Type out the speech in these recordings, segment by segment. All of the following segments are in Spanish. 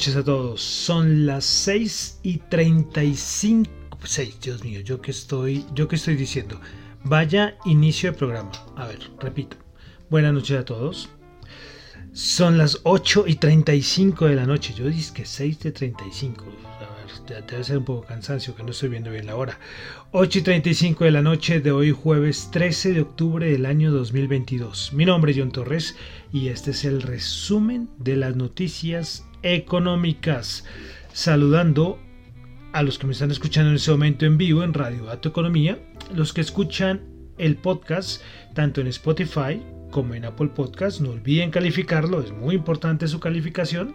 Noches a todos. Son las 6 y 35. 6, Dios mío, yo que estoy, yo que estoy diciendo. Vaya inicio de programa. A ver, repito. Buenas noches a todos. Son las 8 y 35 de la noche. Yo dije que 6 de 35. A ver, debe ser un poco cansancio que no estoy viendo bien la hora. 8 y 35 de la noche de hoy, jueves 13 de octubre del año 2022. Mi nombre es John Torres y este es el resumen de las noticias económicas. Saludando a los que me están escuchando en este momento en vivo en Radio Dato Economía, los que escuchan el podcast tanto en Spotify como en Apple Podcast. No olviden calificarlo, es muy importante su calificación.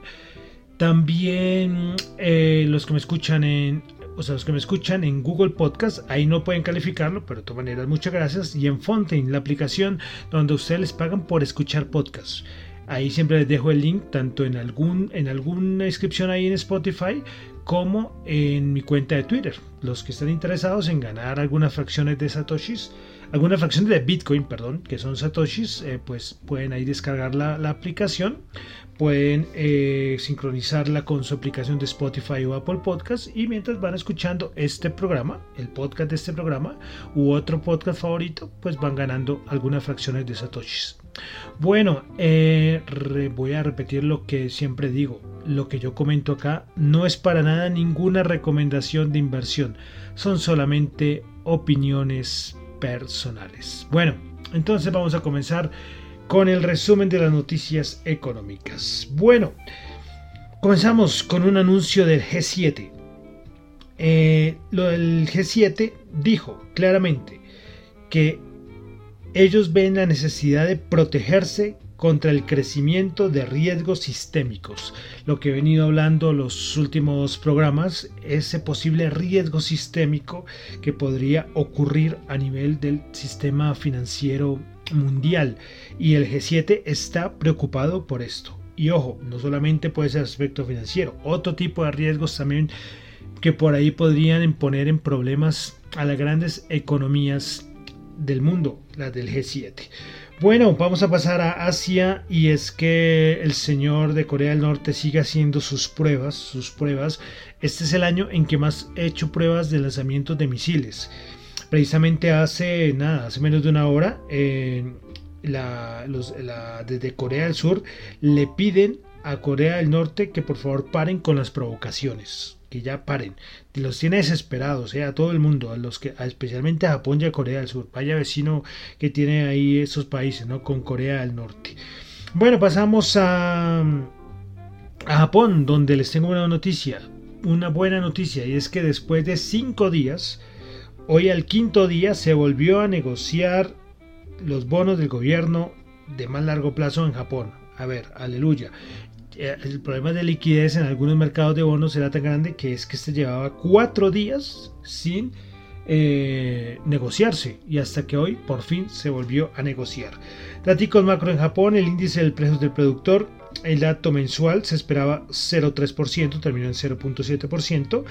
También eh, los que me escuchan en o sea, los que me escuchan en Google Podcast, ahí no pueden calificarlo, pero de todas maneras, muchas gracias. Y en Fontaine, la aplicación donde ustedes les pagan por escuchar podcasts. Ahí siempre les dejo el link, tanto en, algún, en alguna inscripción ahí en Spotify, como en mi cuenta de Twitter. Los que estén interesados en ganar algunas fracciones de Satoshis, algunas fracciones de Bitcoin, perdón, que son Satoshis, eh, pues pueden ahí descargar la, aplicación pueden eh, sincronizarla con su aplicación de Spotify o Apple Podcast y mientras van escuchando este programa, el podcast de este programa u otro podcast favorito, pues van ganando algunas fracciones de satoshis. Bueno, eh, voy a repetir lo que siempre digo. Lo que yo comento acá no es para nada ninguna recomendación de inversión. Son solamente opiniones personales. Bueno, entonces vamos a comenzar con el resumen de las noticias económicas. Bueno, comenzamos con un anuncio del G7. Eh, lo del G7 dijo claramente que ellos ven la necesidad de protegerse contra el crecimiento de riesgos sistémicos. Lo que he venido hablando los últimos programas, ese posible riesgo sistémico que podría ocurrir a nivel del sistema financiero mundial y el G7 está preocupado por esto. Y ojo, no solamente puede ser aspecto financiero, otro tipo de riesgos también que por ahí podrían poner en problemas a las grandes economías del mundo, las del G7. Bueno, vamos a pasar a Asia y es que el señor de Corea del Norte sigue haciendo sus pruebas, sus pruebas. Este es el año en que más he hecho pruebas de lanzamientos de misiles precisamente hace nada, hace menos de una hora, desde Corea del Sur le piden a Corea del Norte que por favor paren con las provocaciones, que ya paren. Los tiene desesperados, eh, a todo el mundo, a los que, especialmente a Japón y a Corea del Sur. Vaya vecino que tiene ahí esos países, ¿no? Con Corea del Norte. Bueno, pasamos a, a Japón, donde les tengo una noticia, una buena noticia, y es que después de cinco días, Hoy al quinto día se volvió a negociar los bonos del gobierno de más largo plazo en Japón. A ver, aleluya. Eh, el problema de liquidez en algunos mercados de bonos era tan grande que es que se llevaba cuatro días sin eh, negociarse y hasta que hoy por fin se volvió a negociar. Datos macro en Japón, el índice de precios del productor, el dato mensual se esperaba 0,3%, terminó en 0,7%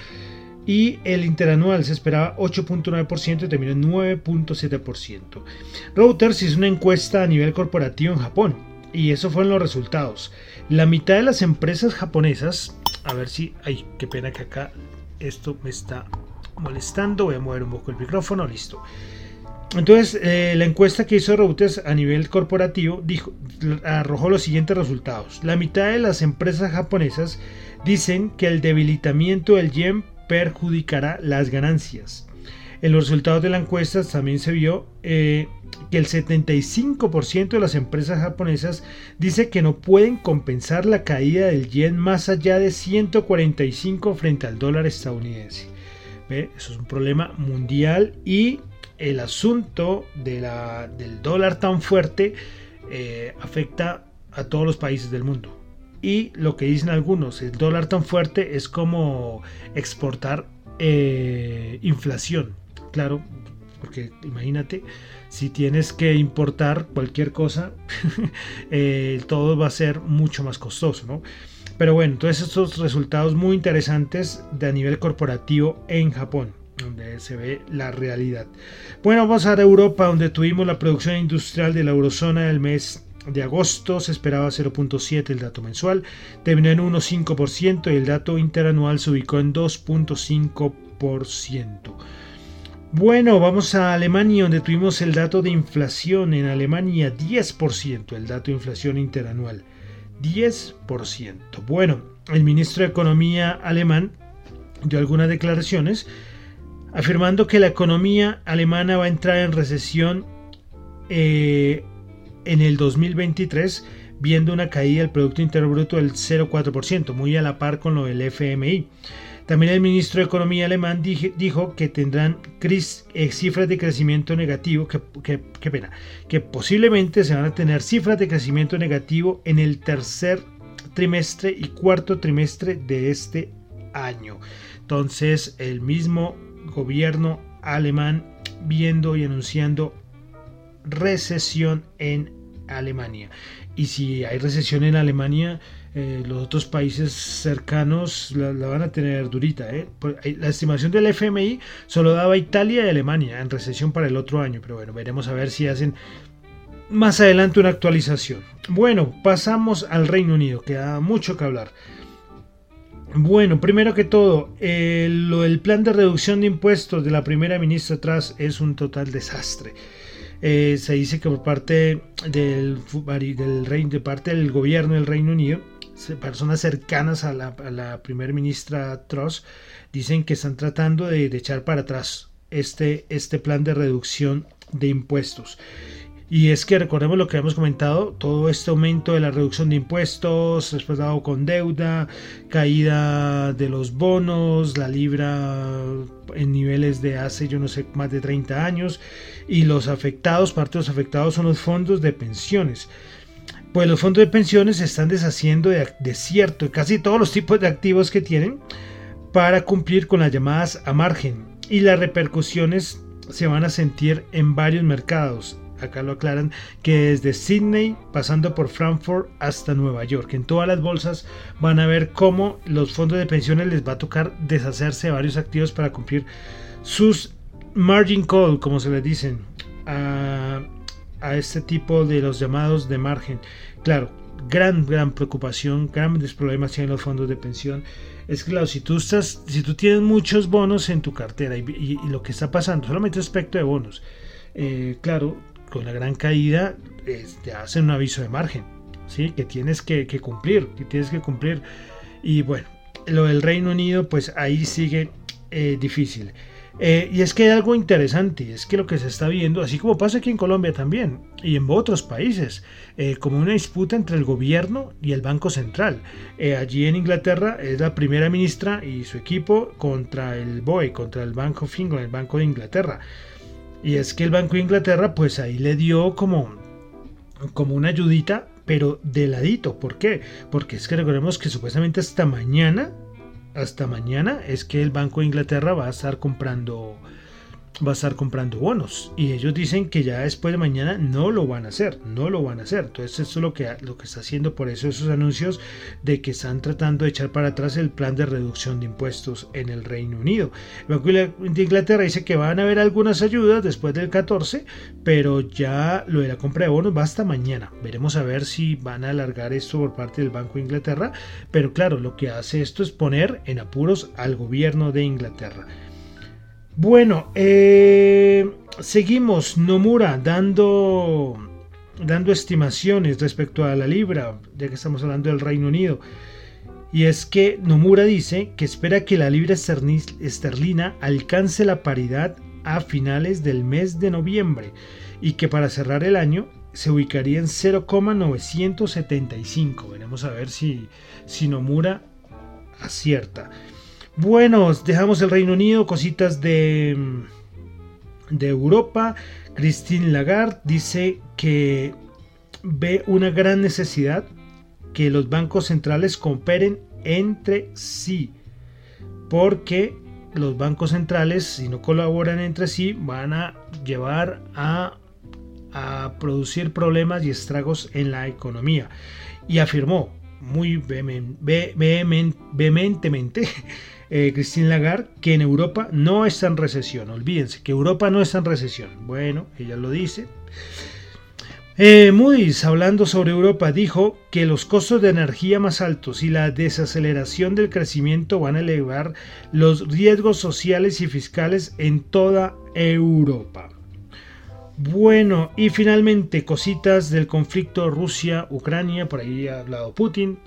y el interanual se esperaba 8.9% y terminó en 9.7%. Reuters hizo una encuesta a nivel corporativo en Japón y esos fueron los resultados. La mitad de las empresas japonesas, a ver si, ay, qué pena que acá esto me está molestando, voy a mover un poco el micrófono, listo. entonces, eh, la encuesta que hizo Reuters a nivel corporativo dijo, arrojó los siguientes resultados. La mitad de las empresas japonesas dicen que el debilitamiento del yen perjudicará las ganancias. En los resultados de la encuesta también se vio eh, que el 75% de las empresas japonesas dice que no pueden compensar la caída del yen más allá de 145 frente al dólar estadounidense. Eso es un problema mundial y el asunto del dólar tan fuerte eh, afecta a todos los países del mundo. Y lo que dicen algunos, el dólar tan fuerte es como exportar eh, inflación. Claro, porque imagínate, si tienes que importar cualquier cosa, eh, todo va a ser mucho más costoso, ¿no? Pero bueno, todos estos resultados muy interesantes de a nivel corporativo en Japón donde se ve la realidad. Bueno, vamos a Europa, donde tuvimos la producción industrial de la eurozona del mes de agosto, se esperaba 0.7 el dato mensual, terminó en 1.5% y el dato interanual se ubicó en 2.5%. Bueno, vamos a Alemania, donde tuvimos el dato de inflación en Alemania 10%, el dato de inflación interanual 10%. Bueno, el ministro de Economía alemán dio algunas declaraciones afirmando que la economía alemana va a entrar en recesión eh, en el 2023, viendo una caída del Producto Interno Bruto del 0,4%, muy a la par con lo del FMI. También el ministro de Economía alemán dijo que tendrán eh, cifras de crecimiento negativo, que, pena, que posiblemente se van a tener cifras de crecimiento negativo en el tercer trimestre y cuarto trimestre de este año. Entonces el mismo gobierno alemán viendo y anunciando recesión en Alemania. Y si hay recesión en Alemania, eh, los otros países cercanos la, van a tener durita. ¿eh? La estimación del FMI solo daba Italia y Alemania en recesión para el otro año, pero bueno, veremos a ver si hacen más adelante una actualización. Bueno, pasamos al Reino Unido, queda mucho que hablar. Bueno, primero que todo, el, plan de reducción de impuestos de la primera ministra atrás es un total desastre. Eh, se dice que por parte del, del de parte del gobierno del Reino Unido, personas cercanas a la, primera ministra Truss dicen que están tratando de, echar para atrás este, este plan de reducción de impuestos. Y es que recordemos lo que hemos comentado, todo este aumento de la reducción de impuestos, después con deuda, caída de los bonos, la libra en niveles de hace yo no sé más de 30 años y los afectados, parte de los afectados son los fondos de pensiones. Pues los fondos de pensiones se están deshaciendo de, de cierto, casi todos los tipos de activos que tienen para cumplir con las llamadas a margen y las repercusiones se van a sentir en varios mercados acá lo aclaran, que desde Sydney pasando por Frankfurt hasta Nueva York. En todas las bolsas van a ver cómo los fondos de pensiones les va a tocar deshacerse de varios activos para cumplir sus margin call, como se les dicen, a este tipo de los llamados de margen. Claro, gran, gran preocupación, grandes problemas tienen los fondos de pensión. Es claro, si tú estás, si tú tienes muchos bonos en tu cartera y, lo que está pasando, solamente aspecto de bonos, eh, claro, con la gran caída te hacen un aviso de margen, ¿sí? que tienes que, cumplir, que tienes que cumplir. Y bueno, lo del Reino Unido, pues ahí sigue eh, difícil. Eh, y es que hay algo interesante, es que lo que se está viendo, así como pasa aquí en Colombia también, y en otros países, eh, como una disputa entre el gobierno y el Banco Central. allí en Inglaterra es la primera ministra y su equipo contra el BOE, contra el Bank of England, el Banco de Inglaterra. Y es que el Banco de Inglaterra, pues ahí le dio como, como una ayudita, pero de ladito. ¿Por qué? Porque es que recordemos que supuestamente hasta mañana, hasta mañana es que el Banco de Inglaterra va a estar comprando va a estar comprando bonos y ellos dicen que ya después de mañana no lo van a hacer, no lo van a hacer. Entonces eso es lo que, lo que está haciendo por eso esos anuncios de que están tratando de echar para atrás el plan de reducción de impuestos en el Reino Unido. El Banco de Inglaterra dice que van a haber algunas ayudas después del 14, pero ya lo de la compra de bonos va hasta mañana. Veremos a ver si van a alargar esto por parte del Banco de Inglaterra, pero claro, lo que hace esto es poner en apuros al gobierno de Inglaterra. Bueno, eh, seguimos. Nomura dando, dando estimaciones respecto a la libra, ya que estamos hablando del Reino Unido. Y es que Nomura dice que espera que la libra esterlina alcance la paridad a finales del mes de noviembre y que para cerrar el año se ubicaría en 0,975. Veremos a ver si, si Nomura acierta. Bueno, dejamos el Reino Unido, cositas de, de Europa. Christine Lagarde dice que ve una gran necesidad que los bancos centrales cooperen entre sí. Porque los bancos centrales, si no colaboran entre sí, van a llevar a, a producir problemas y estragos en la economía. Y afirmó muy vehementemente eh, Christine Lagarde que en Europa no está en recesión. Olvídense que Europa no está en recesión. Bueno, ella lo dice. Eh, Moody's, hablando sobre Europa, dijo que los costos de energía más altos y la desaceleración del crecimiento van a elevar los riesgos sociales y fiscales en toda Europa. Bueno, y finalmente cositas del conflicto Rusia-Ucrania, por ahí ha hablado Putin.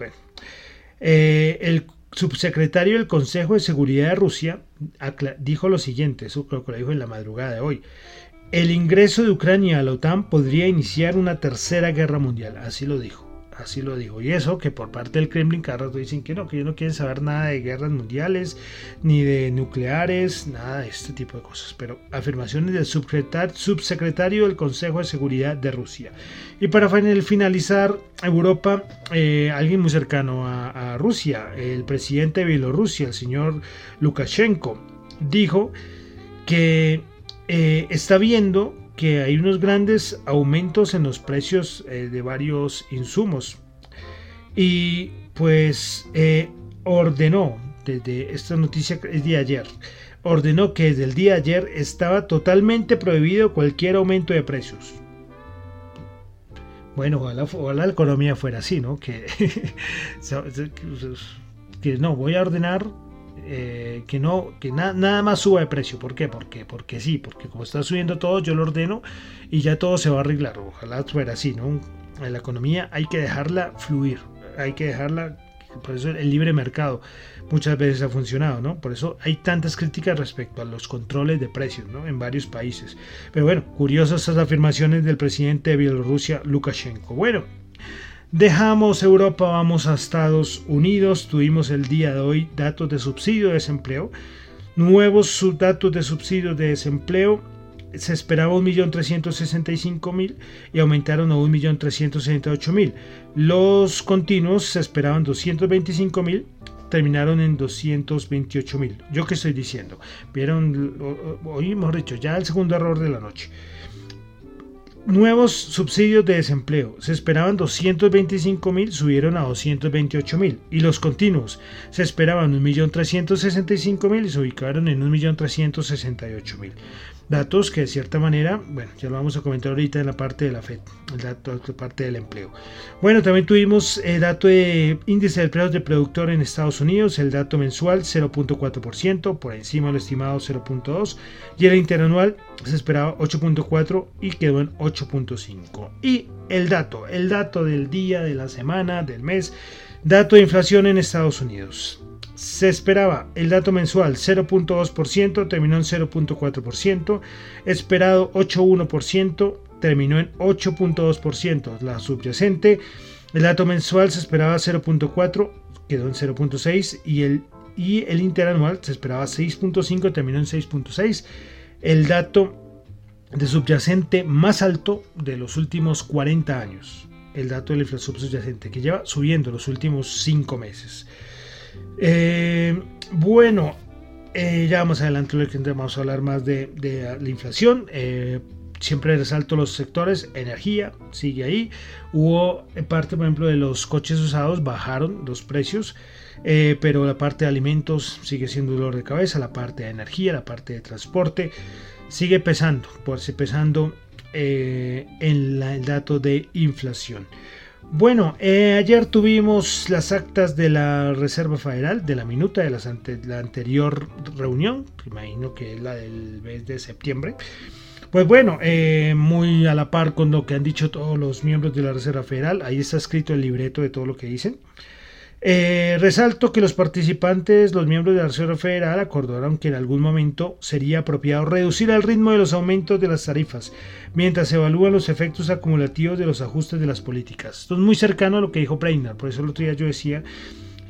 Eh, el subsecretario del Consejo de Seguridad de Rusia dijo lo siguiente, eso creo que lo dijo en la madrugada de hoy. El ingreso de Ucrania a la OTAN podría iniciar una tercera guerra mundial, así lo dijo. Así lo dijo. Y eso que por parte del Kremlin cada dicen que no, que ellos no quieren saber nada de guerras mundiales, ni de nucleares, nada de este tipo de cosas. Pero afirmaciones del subsecretario del Consejo de Seguridad de Rusia. Y para finalizar, Europa, eh, alguien muy cercano a, a Rusia, el presidente de Bielorrusia, el señor Lukashenko, dijo que eh, está viendo que hay unos grandes aumentos en los precios eh, de varios insumos. Y pues eh, ordenó, desde esta noticia es de ayer, ordenó que desde el día de ayer estaba totalmente prohibido cualquier aumento de precios. Bueno, ojalá, la economía fuera así, ¿no? Que no, voy a ordenar eh, que no que nada más suba de precio. ¿Por qué? Porque, porque sí, porque como está subiendo todo, yo lo ordeno y ya todo se va a arreglar. Ojalá fuera así, ¿no? En la economía hay que dejarla fluir, hay que dejarla, por eso el libre mercado muchas veces ha funcionado, ¿no? Por eso hay tantas críticas respecto a los controles de precios, ¿no? En varios países. Pero bueno, curiosas esas afirmaciones del presidente de Bielorrusia, Lukashenko. Bueno, Dejamos Europa, vamos a Estados Unidos. Tuvimos el día de hoy datos de subsidio de desempleo. Nuevos datos de subsidio de desempleo. Se esperaba 1.365.000 y aumentaron a 1.368.000. Los continuos se esperaban 225.000 terminaron en 228.000. ¿Yo qué estoy diciendo? Vieron, hoy hemos dicho, ya el segundo error de la noche. Nuevos subsidios de desempleo. Se esperaban 225 mil, subieron a 228 mil. Y los continuos. Se esperaban 1.365.000 y se ubicaron en 1.368.000. Datos que de cierta manera, bueno, ya lo vamos a comentar ahorita en la parte de la FED, el de la parte del empleo. Bueno, también tuvimos el dato de índice de empleos de productor en Estados Unidos, el dato mensual 0.4%, por encima del estimado 0.2%, y el interanual se esperaba 8.4% y quedó en 8.5%. Y el dato, el dato del día, de la semana, del mes, dato de inflación en Estados Unidos. Se esperaba el dato mensual 0.2%, terminó en 0.4%, esperado 8.1%, terminó en 8.2%. La subyacente, el dato mensual se esperaba 0.4, quedó en 0.6 y el, y el interanual se esperaba 6.5, terminó en 6.6. El dato de subyacente más alto de los últimos 40 años. El dato de la inflación subyacente que lleva subiendo los últimos 5 meses. Eh, bueno, eh, ya más adelante vamos a hablar más de, la inflación. Eh, siempre resalto los sectores, energía, sigue ahí. Hubo parte, por ejemplo, de los coches usados, bajaron los precios, pero la parte de alimentos sigue siendo dolor de cabeza, la parte de energía, la parte de transporte, sigue pesando, por pesando en el dato de inflación. Bueno, eh, ayer tuvimos las actas de la Reserva Federal, de la minuta de la anterior reunión, imagino que es la del mes de septiembre. Pues bueno, eh, muy a la par con lo que han dicho todos los miembros de la Reserva Federal, ahí está escrito el libreto de todo lo que dicen. Eh, resalto que los participantes, los miembros de la Reserva Federal, acordaron que en algún momento sería apropiado reducir el ritmo de los aumentos de las tarifas, mientras se evalúan los efectos acumulativos de los ajustes de las políticas. Esto es muy cercano a lo que dijo Brainard, por eso el otro día yo decía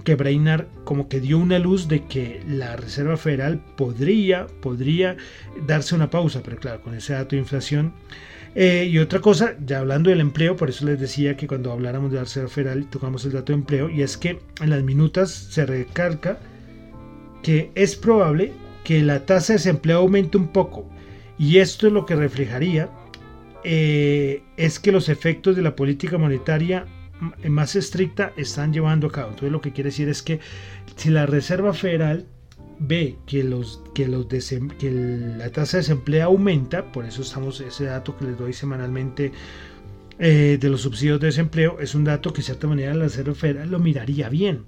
que Brainard como que dio una luz de que la Reserva Federal podría, podría darse una pausa, pero claro, con ese dato de inflación eh, y otra cosa, ya hablando del empleo, por eso les decía que cuando habláramos de Reserva Federal tocamos el dato de empleo, y es que en las minutas se recalca que es probable que la tasa de desempleo aumente un poco, y esto es lo que reflejaría eh, es que los efectos de la política monetaria más estricta están llevando a cabo. Entonces lo que quiere decir es que si la Reserva Federal ve que, los, que, los que la tasa de desempleo aumenta, por eso estamos, ese dato que les doy semanalmente eh, de los subsidios de desempleo, es un dato que de cierta manera la Reserva Federal lo miraría bien.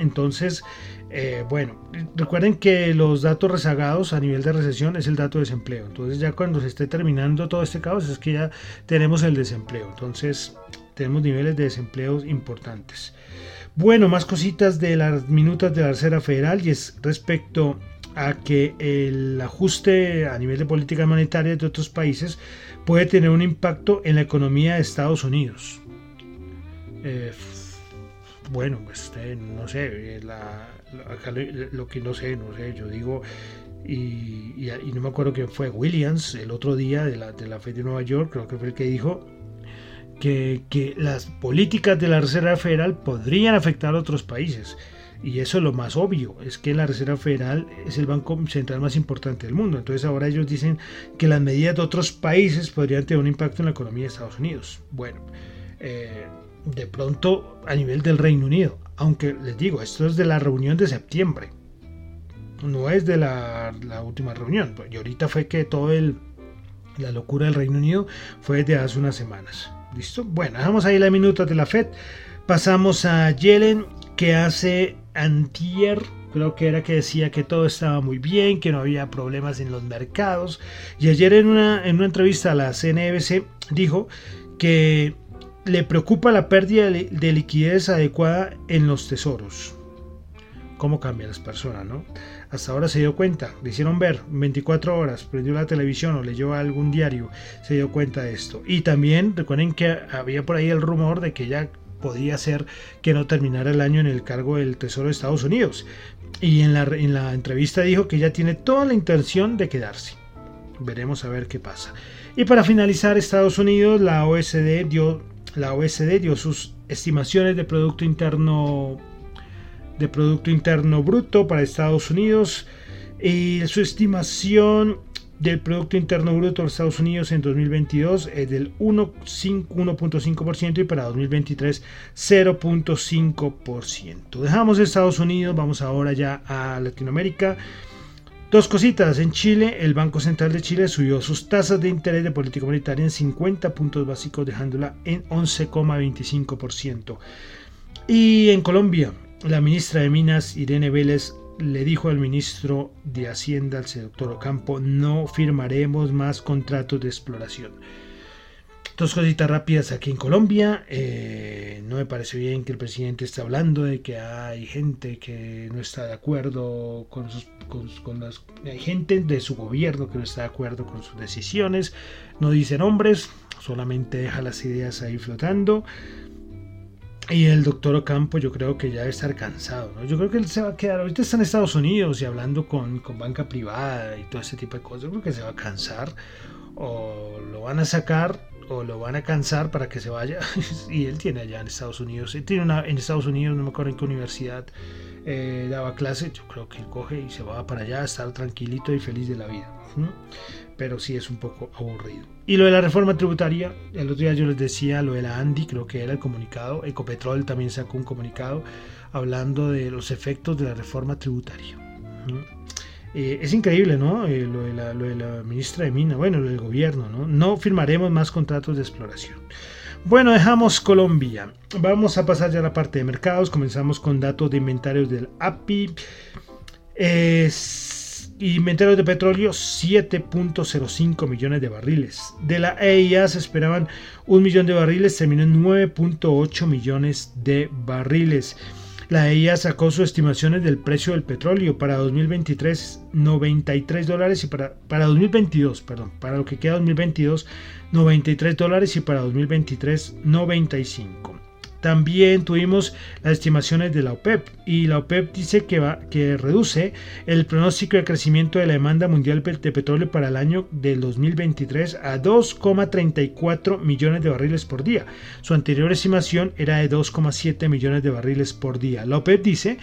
Entonces, eh, bueno, recuerden que los datos rezagados a nivel de recesión es el dato de desempleo. Entonces ya cuando se esté terminando todo este caos es que ya tenemos el desempleo. Entonces tenemos niveles de desempleo importantes. Bueno, más cositas de las minutas de la Reserva Federal y es respecto a que el ajuste a nivel de política monetaria de otros países puede tener un impacto en la economía de Estados Unidos. Eh, bueno, pues eh, no sé, lo, que no sé, no sé, yo digo, y, no me acuerdo quién fue, Williams, el otro día de la, de la Fed de Nueva York, creo que fue el que dijo que, las políticas de la Reserva Federal podrían afectar a otros países. Y eso es lo más obvio, es que la Reserva Federal es el banco central más importante del mundo. Entonces ahora ellos dicen que las medidas de otros países podrían tener un impacto en la economía de Estados Unidos. Bueno, eh, de pronto a nivel del Reino Unido, aunque les digo, esto es de la reunión de septiembre, no es de la, última reunión. Y ahorita fue que todo el, la locura del Reino Unido fue de hace unas semanas. Bueno, dejamos ahí la minuta de la FED. Pasamos a Yellen, que hace antier, creo que era que decía que todo estaba muy bien, que no había problemas en los mercados. Y ayer en una, en una entrevista a la CNBC dijo que le preocupa la pérdida de liquidez adecuada en los tesoros. ¿Cómo cambian las personas, no? Hasta ahora se dio cuenta, le hicieron ver 24 horas, prendió la televisión o leyó algún diario, se dio cuenta de esto. Y también recuerden que había por ahí el rumor de que ella podía ser que no terminara el año en el cargo del Tesoro de Estados Unidos. Y en la, en la entrevista dijo que ella tiene toda la intención de quedarse. Veremos a ver qué pasa. Y para finalizar, Estados Unidos, la OSD dio, la OSD dio sus estimaciones de Producto Interno de Producto Interno Bruto para Estados Unidos y su estimación del Producto Interno Bruto de Estados Unidos en 2022 es del 1.5% y para 2023 0.5%. Dejamos Estados Unidos, vamos ahora ya a Latinoamérica. Dos cositas, en Chile el Banco Central de Chile subió sus tasas de interés de política monetaria en 50 puntos básicos dejándola en 11,25%. Y en Colombia la ministra de Minas, Irene Vélez, le dijo al ministro de Hacienda, al doctor Ocampo, no firmaremos más contratos de exploración. Dos cositas rápidas aquí en Colombia. Eh, no me parece bien que el presidente esté hablando de que hay gente que no está de acuerdo con sus... Con, las, hay gente de su gobierno que no está de acuerdo con sus decisiones. No dice nombres, solamente deja las ideas ahí flotando. Y el doctor Ocampo yo creo que ya debe estar cansado, ¿no? Yo creo que él se va a quedar, ahorita está en Estados Unidos y hablando con, con, banca privada y todo ese tipo de cosas, yo creo que se va a cansar o lo van a sacar o lo van a cansar para que se vaya y él tiene allá en Estados Unidos, él tiene una en Estados Unidos, no me acuerdo en qué universidad eh, daba clase, yo creo que él coge y se va para allá a estar tranquilito y feliz de la vida pero sí es un poco aburrido. Y lo de la reforma tributaria, el otro día yo les decía lo de la ANDI, creo que era el comunicado, Ecopetrol también sacó un comunicado hablando de los efectos de la reforma tributaria. Eh, es increíble, ¿no? Eh, lo, de la, ministra de Mina, bueno, lo del gobierno, ¿no? No firmaremos más contratos de exploración. Bueno, dejamos Colombia. Vamos a pasar ya a la parte de mercados. Comenzamos con datos de inventarios del API. Inventarios de petróleo 7.05 millones de barriles. De la EIA se esperaban un millón de barriles, terminó en 9.8 millones de barriles. La EIA sacó sus estimaciones del precio del petróleo para 2023 93 dólares y para, para 2022, perdón, para lo que queda 2022 93 dólares y para 2023 95. También tuvimos las estimaciones de la OPEP y la OPEP dice que, va, que reduce el pronóstico de crecimiento de la demanda mundial de petróleo para el año del 2023 a 2,34 millones de barriles por día. Su anterior estimación era de 2,7 millones de barriles por día. La OPEP dice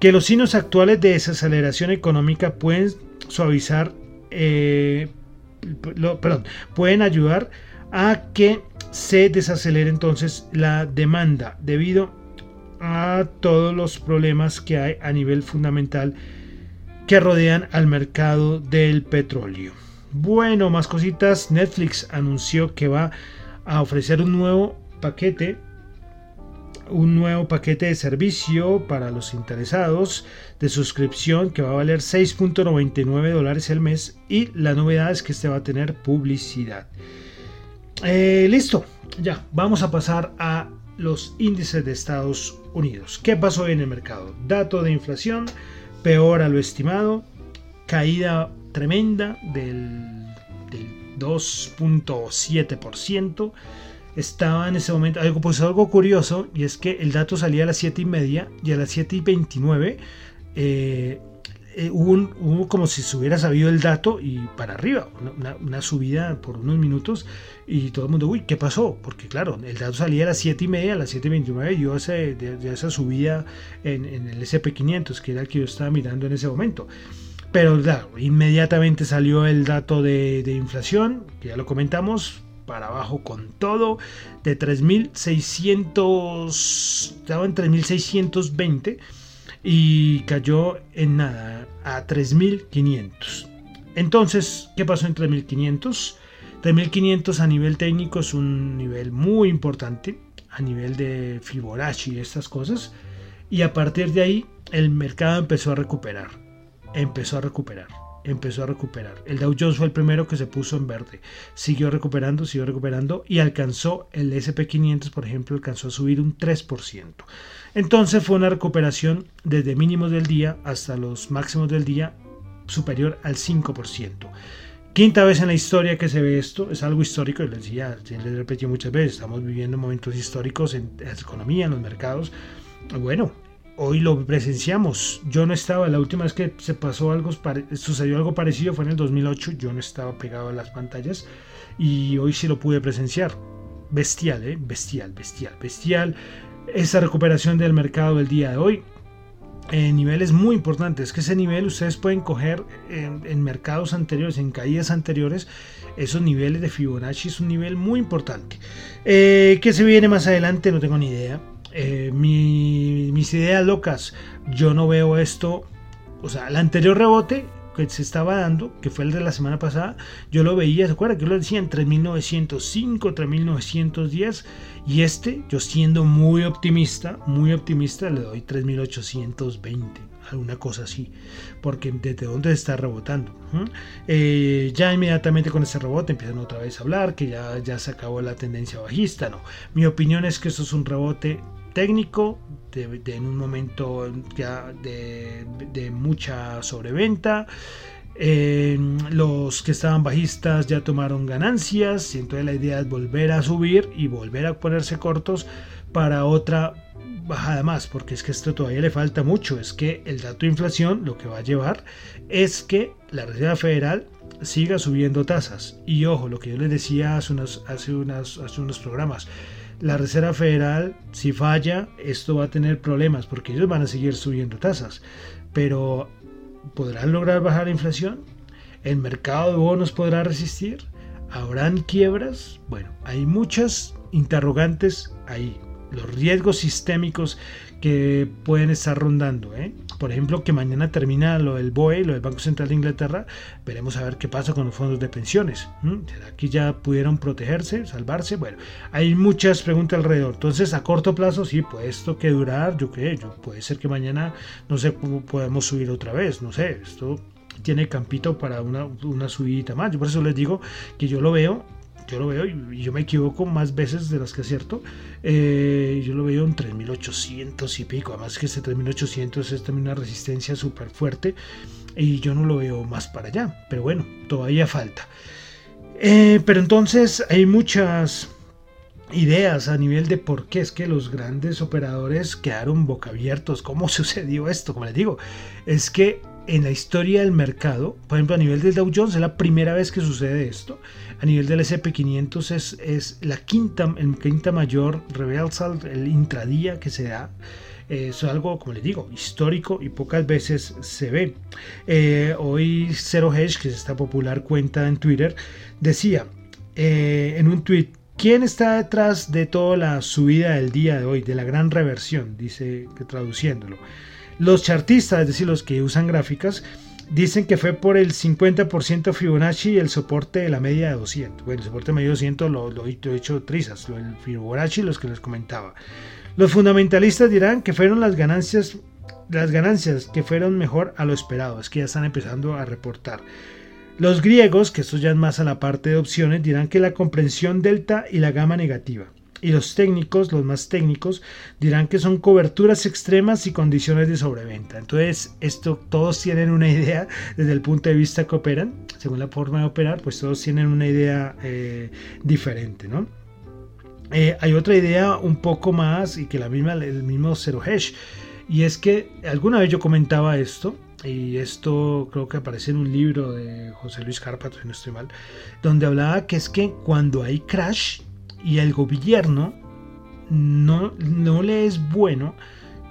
que los signos actuales de desaceleración económica pueden suavizar, eh, perdón, pueden ayudar a que se desacelere entonces la demanda debido a todos los problemas que hay a nivel fundamental que rodean al mercado del petróleo. Bueno, más cositas. Netflix anunció que va a ofrecer un nuevo paquete, un nuevo paquete de servicio para los interesados de suscripción que va a valer 6.99 dólares el mes y la novedad es que este va a tener publicidad. Eh, listo, ya, vamos a pasar a los índices de Estados Unidos. ¿Qué pasó en el mercado? Dato de inflación, peor a lo estimado, caída tremenda del, del 2.7%. Estaba en ese momento algo, pues algo curioso y es que el dato salía a las 7 y media y a las 7 y 29 eh, eh, hubo, como si se hubiera sabido el dato y para arriba, una, subida por unos minutos y todo el mundo, uy, ¿qué pasó? Porque claro, el dato salía a las 7 y media, a las 7 y 29 y yo ese, de, esa subida en, el SP500, que era el que yo estaba mirando en ese momento. Pero claro, inmediatamente salió el dato de, de inflación, que ya lo comentamos, para abajo con todo, de 3.600, estaba en 3.620 y cayó en nada a 3.500. Entonces, ¿qué pasó en 3.500? 3.500 a nivel técnico es un nivel muy importante, a nivel de Fibonacci y estas cosas. Y a partir de ahí, el mercado empezó a recuperar. Empezó a recuperar. Empezó a recuperar. El Dow Jones fue el primero que se puso en verde. Siguió recuperando, siguió recuperando y alcanzó el SP500, por ejemplo, alcanzó a subir un 3%. Entonces fue una recuperación desde mínimos del día hasta los máximos del día superior al 5%. Quinta vez en la historia que se ve esto, es algo histórico, les decía, les repetí muchas veces, estamos viviendo momentos históricos en la economía, en los mercados. Bueno, hoy lo presenciamos. Yo no estaba, la última vez que se pasó algo, sucedió algo parecido fue en el 2008, yo no estaba pegado a las pantallas y hoy sí lo pude presenciar. Bestial, ¿eh? Bestial, bestial, bestial esa recuperación del mercado del día de hoy en niveles muy importantes, que ese nivel ustedes pueden coger en, mercados anteriores, en caídas anteriores, esos niveles de Fibonacci es un nivel muy importante. Eh, ¿Qué se viene más adelante? No tengo ni idea. Eh, mis ideas locas, yo no veo esto, o sea, el anterior rebote que se estaba dando, que fue el de la semana pasada, yo lo veía, ¿se acuerdan? Que yo lo decía en 3905, 3910 y este, yo siendo muy optimista, muy optimista, le doy 3820, alguna cosa así, porque desde dónde está rebotando. Eh, ya inmediatamente con ese rebote empiezan otra vez a hablar que ya, ya se acabó la tendencia bajista, no. Mi opinión es que esto es un rebote técnico, de, en un momento ya de, mucha sobreventa. Eh, los que estaban bajistas ya tomaron ganancias y entonces la idea es volver a subir y volver a ponerse cortos para otra bajada más, porque es que esto todavía le falta mucho, es que el dato de inflación lo que va a llevar es que la Reserva Federal siga subiendo tasas. Y ojo, lo que yo les decía hace, unos, hace, unas, hace unos programas, la Reserva Federal, si falla, esto va a tener problemas porque ellos van a seguir subiendo tasas. Pero, ¿podrán lograr bajar la inflación? ¿El mercado de bonos podrá resistir? ¿Habrán quiebras? Bueno, hay muchas interrogantes ahí. Los riesgos sistémicos que pueden estar rondando. ¿eh? Por ejemplo, que mañana termina lo del BOE, lo del Banco Central de Inglaterra, veremos a ver qué pasa con los fondos de pensiones. ¿Será que ya pudieron protegerse, salvarse? Bueno, hay muchas preguntas alrededor. Entonces, a corto plazo, sí, puede esto que durar, yo qué, yo, puede ser que mañana, no sé, podemos subir otra vez, no sé, esto tiene campito para una, una subida más. Yo por eso les digo que yo lo veo yo lo veo y yo me equivoco más veces de las que acierto. Eh, yo lo veo en 3800 y pico. Además que ese 3800 es también una resistencia súper fuerte y yo no lo veo más para allá. Pero bueno, todavía falta. Eh, pero entonces hay muchas ideas a nivel de por qué es que los grandes operadores quedaron boca abiertos. ¿Cómo sucedió esto? Como les digo, es que en la historia del mercado, por ejemplo a nivel del Dow Jones es la primera vez que sucede esto, a nivel del SP500 es, es la quinta, el quinta mayor reversal, el intradía que se da. es algo, como les digo, histórico y pocas veces se ve. Eh, hoy Zero Hedge, que es esta popular cuenta en Twitter, decía eh, en un tweet, ¿quién está detrás de toda la subida del día de hoy, de la gran reversión? Dice que traduciéndolo. Los chartistas, es decir, los que usan gráficas, dicen que fue por el 50% Fibonacci y el soporte de la media de 200. Bueno, el soporte de media de 200 lo, he hecho trizas, lo del Fibonacci los que les comentaba. Los fundamentalistas dirán que fueron las ganancias, las ganancias que fueron mejor a lo esperado, es que ya están empezando a reportar. Los griegos, que esto ya es más a la parte de opciones, dirán que la comprensión delta y la gama negativa y los técnicos, los más técnicos, dirán que son coberturas extremas y condiciones de sobreventa. Entonces, esto todos tienen una idea desde el punto de vista que operan, según la forma de operar, pues todos tienen una idea eh, diferente, ¿no? Eh, hay otra idea un poco más y que la misma, el mismo Zero Hash, y es que alguna vez yo comentaba esto, y esto creo que aparece en un libro de José Luis Carpato, si no estoy mal, donde hablaba que es que cuando hay crash, y el gobierno no, no le es bueno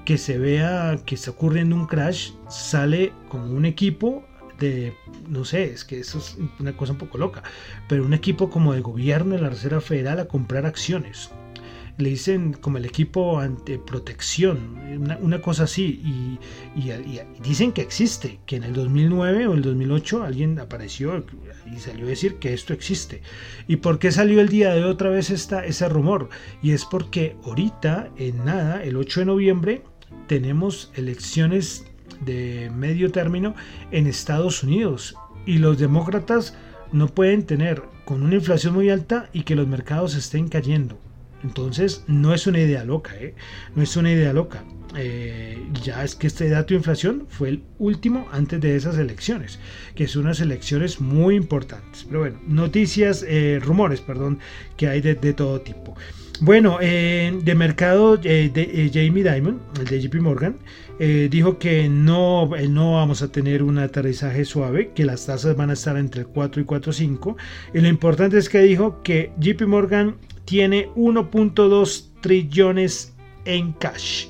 que se vea que está ocurriendo un crash, sale con un equipo de, no sé, es que eso es una cosa un poco loca, pero un equipo como de gobierno de la Reserva Federal a comprar acciones le dicen como el equipo ante protección, una, cosa así, y, dicen que existe, que en el 2009 o el 2008 alguien apareció y salió a decir que esto existe. ¿Y por qué salió el día de otra vez esta, ese rumor? Y es porque ahorita, en nada, el 8 de noviembre, tenemos elecciones de medio término en Estados Unidos y los demócratas no pueden tener con una inflación muy alta y que los mercados estén cayendo. Entonces, no es una idea loca, ¿eh? No es una idea loca. Eh, ya es que este dato de inflación fue el último antes de esas elecciones, que son unas elecciones muy importantes. Pero bueno, noticias, eh, rumores, perdón, que hay de, todo tipo. Bueno, de mercado, de, Jamie Dimon, el de JP Morgan, dijo que no, no vamos a tener un aterrizaje suave, que las tasas van a estar entre 4 y 4.5. Y lo importante es que dijo que JP Morgan tiene 1.2 trillones en cash.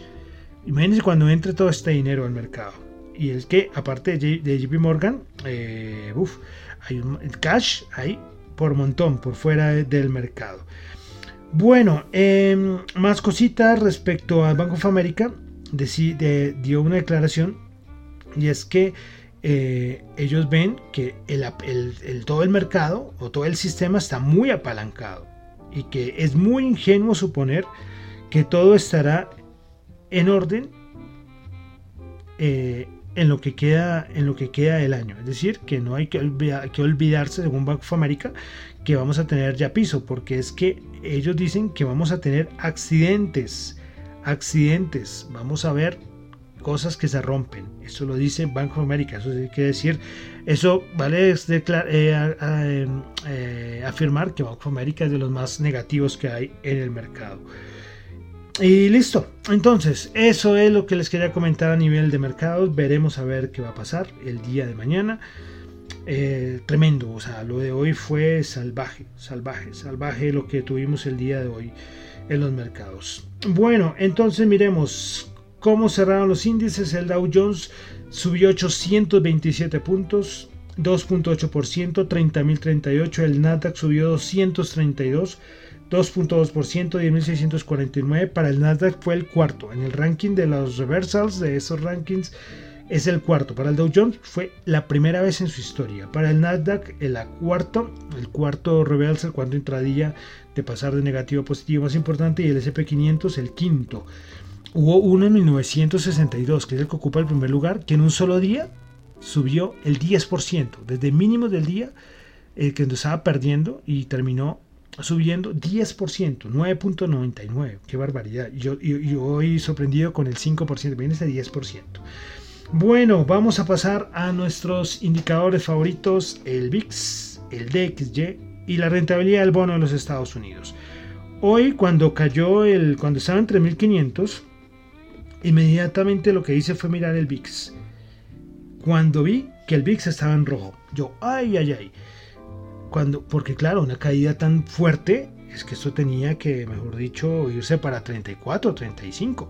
Imagínense cuando entre todo este dinero al mercado. Y es que, aparte de JP Morgan, eh, hay un, cash ahí por montón, por fuera del mercado. Bueno, em, más cositas respecto al Banco of America. dio una declaración y es que eh, ellos ven que todo el mercado o todo el sistema está muy apalancado y que es muy ingenuo suponer que todo estará en orden eh, en lo que queda en lo que queda del año. Es decir que no hay que, olvidarse según Bank of America que vamos a tener ya piso porque es que ellos dicen que vamos a tener accidentes accidentes. Vamos a ver cosas que se rompen. Eso lo dice Bank of America. Eso quiere decir, eso vale eh, eh, afirmar que Bank of America es de los más negativos que hay en el mercado. Y listo. Entonces, eso es lo que les quería comentar a nivel de mercados. Veremos a ver qué va a pasar el día de mañana. Eh, tremendo, o sea, lo de hoy fue salvaje, salvaje, salvaje lo que tuvimos el día de hoy en los mercados. Bueno, entonces miremos ¿Cómo cerraron los índices? El Dow Jones subió 827 puntos, 2.8%, 30.038. El Nasdaq subió 232, 2.2%, 10.649. Para el Nasdaq fue el cuarto. En el ranking de los reversals, de esos rankings, es el cuarto. Para el Dow Jones fue la primera vez en su historia. Para el Nasdaq, el cuarto, el cuarto reversal, el cuarto intradía de pasar de negativo a positivo más importante. Y el SP500, el quinto. Hubo uno en 1962, que es el que ocupa el primer lugar, que en un solo día subió el 10%, desde mínimo del día eh, que estaba perdiendo y terminó subiendo 10%, 9.99, qué barbaridad. Yo, yo, hoy sorprendido con el 5%, viene ese 10%. Bueno, vamos a pasar a nuestros indicadores favoritos, el VIX, el DXY y la rentabilidad del bono de los Estados Unidos. Hoy cuando cayó el, cuando estaba en 3500, inmediatamente lo que hice fue mirar el VIX. Cuando vi que el VIX estaba en rojo, yo, ay, ay, ay cuando, porque claro, una caída tan fuerte es que esto tenía que, mejor dicho, irse para 34, 35.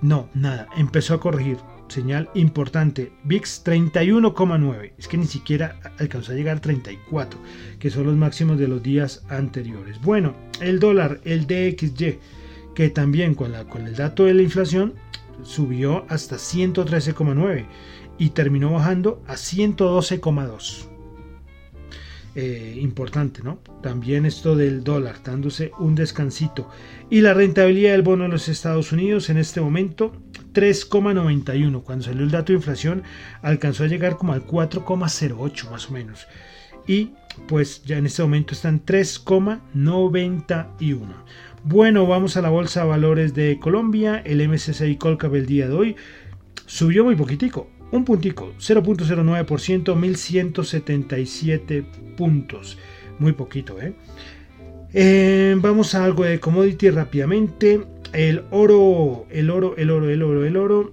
No, nada, empezó a corregir. Señal importante, VIX 31,9. Es que ni siquiera alcanzó a llegar a 34, que son los máximos de los días anteriores. Bueno, el dólar, el DXY, que también con, la, con el dato de la inflación subió hasta 113,9 y terminó bajando a 112,2. Eh, importante, ¿no? También esto del dólar, dándose un descansito. Y la rentabilidad del bono en los Estados Unidos en este momento 3,91. Cuando salió el dato de inflación alcanzó a llegar como al 4,08 más o menos. Y pues ya en este momento están 3,91. Bueno, vamos a la bolsa de valores de Colombia. El MSCI Colcap el día de hoy subió muy poquitico, un puntico, 0.09%, 1177 puntos. Muy poquito, ¿eh? ¿eh? Vamos a algo de commodity rápidamente. El oro, el oro, el oro, el oro, el oro.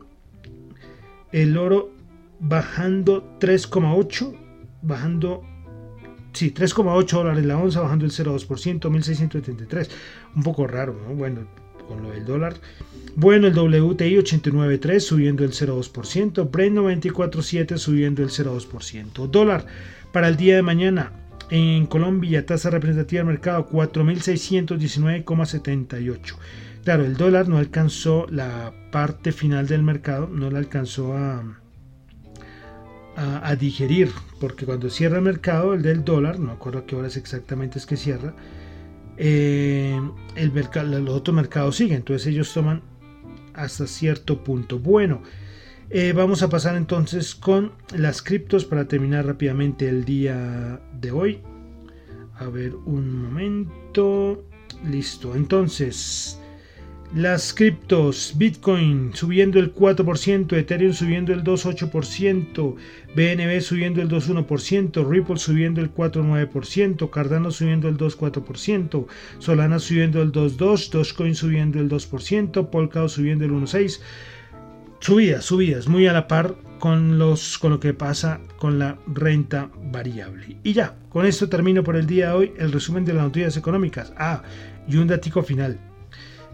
El oro bajando 3,8, bajando sí, 3,8 dólares la onza, bajando el 0,2%, 1673. Un poco raro, ¿no? Bueno, con lo del dólar. Bueno, el WTI 89.3 subiendo el 0,2%, Brent 94.7 subiendo el 0,2%. Dólar para el día de mañana en Colombia, tasa representativa del mercado 4.619,78. Claro, el dólar no alcanzó la parte final del mercado, no la alcanzó a, a, digerir, porque cuando cierra el mercado, el del dólar, no acuerdo a qué horas exactamente es que cierra, eh, el mercado, los otros mercados siguen, entonces ellos toman hasta cierto punto. Bueno, eh, vamos a pasar entonces con las criptos para terminar rápidamente el día de hoy. A ver, un momento. Listo, entonces las criptos, Bitcoin subiendo el 4%, Ethereum subiendo el 2,8%, BNB subiendo el 2,1%, Ripple subiendo el 4,9%, Cardano subiendo el 2,4%, Solana subiendo el 2,2%, Dogecoin subiendo el 2%, Polkadot subiendo el 1,6%. Subidas, subidas, muy a la par con, los, con lo que pasa con la renta variable. Y ya, con esto termino por el día de hoy el resumen de las noticias económicas. Ah, y un datico final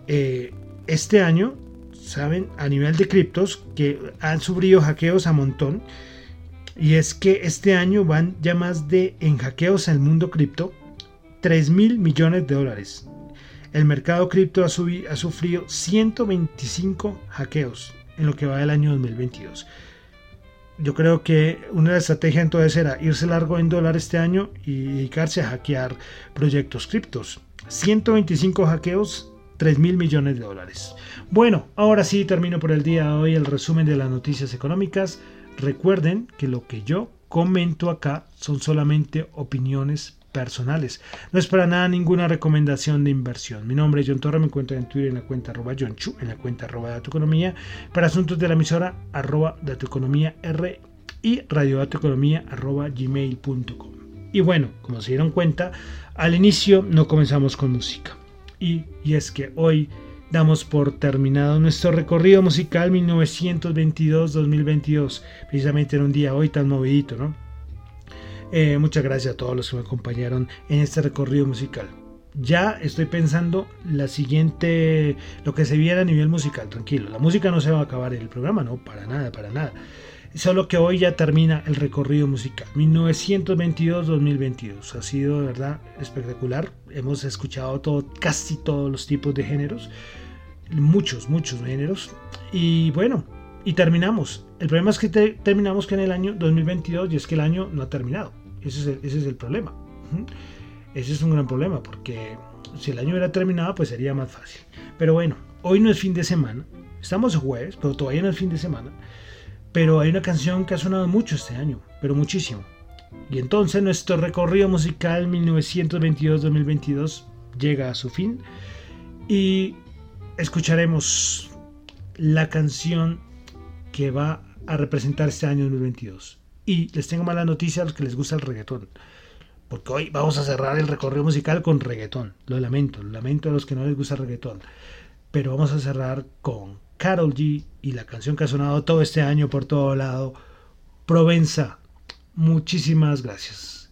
eh, este año, saben, a nivel de criptos, que han sufrido hackeos a montón. Y es que este año van ya más de en hackeos al mundo cripto 3 mil millones de dólares. El mercado cripto ha, ha, sufrido 125 hackeos en lo que va del año 2022. Yo creo que una estrategias entonces era irse largo en dólar este año y dedicarse a hackear proyectos criptos. 125 hackeos 3 mil millones de dólares. Bueno, ahora sí termino por el día de hoy el resumen de las noticias económicas. Recuerden que lo que yo comento acá son solamente opiniones personales. No es para nada ninguna recomendación de inversión. Mi nombre es John Torre, me encuentro en Twitter en la cuenta arroba John Chu, en la cuenta arroba Economía, para asuntos de la emisora arroba Economía R y radiodatoeconomía arroba gmail.com. Y bueno, como se dieron cuenta, al inicio no comenzamos con música. Y, es que hoy damos por terminado nuestro recorrido musical 1922-2022, precisamente en un día hoy tan movidito, ¿no? Eh, muchas gracias a todos los que me acompañaron en este recorrido musical. Ya estoy pensando la siguiente, lo que se viera a nivel musical, tranquilo, la música no se va a acabar en el programa, no, para nada, para nada. Solo que hoy ya termina el recorrido musical. 1922-2022. Ha sido de verdad espectacular. Hemos escuchado todo, casi todos los tipos de géneros. Muchos, muchos géneros. Y bueno, y terminamos. El problema es que terminamos que en el año 2022 y es que el año no ha terminado. Ese es el, ese es el problema. Ese es un gran problema porque si el año hubiera terminado pues sería más fácil. Pero bueno, hoy no es fin de semana. Estamos jueves, pero todavía no es fin de semana. Pero hay una canción que ha sonado mucho este año, pero muchísimo. Y entonces nuestro recorrido musical 1922-2022 llega a su fin y escucharemos la canción que va a representar este año 2022. Y les tengo mala noticia a los que les gusta el reggaetón. Porque hoy vamos a cerrar el recorrido musical con reggaetón. Lo lamento, lo lamento a los que no les gusta el reggaetón. Pero vamos a cerrar con Carol G y la canción que ha sonado todo este año por todo lado, Provenza. Muchísimas gracias.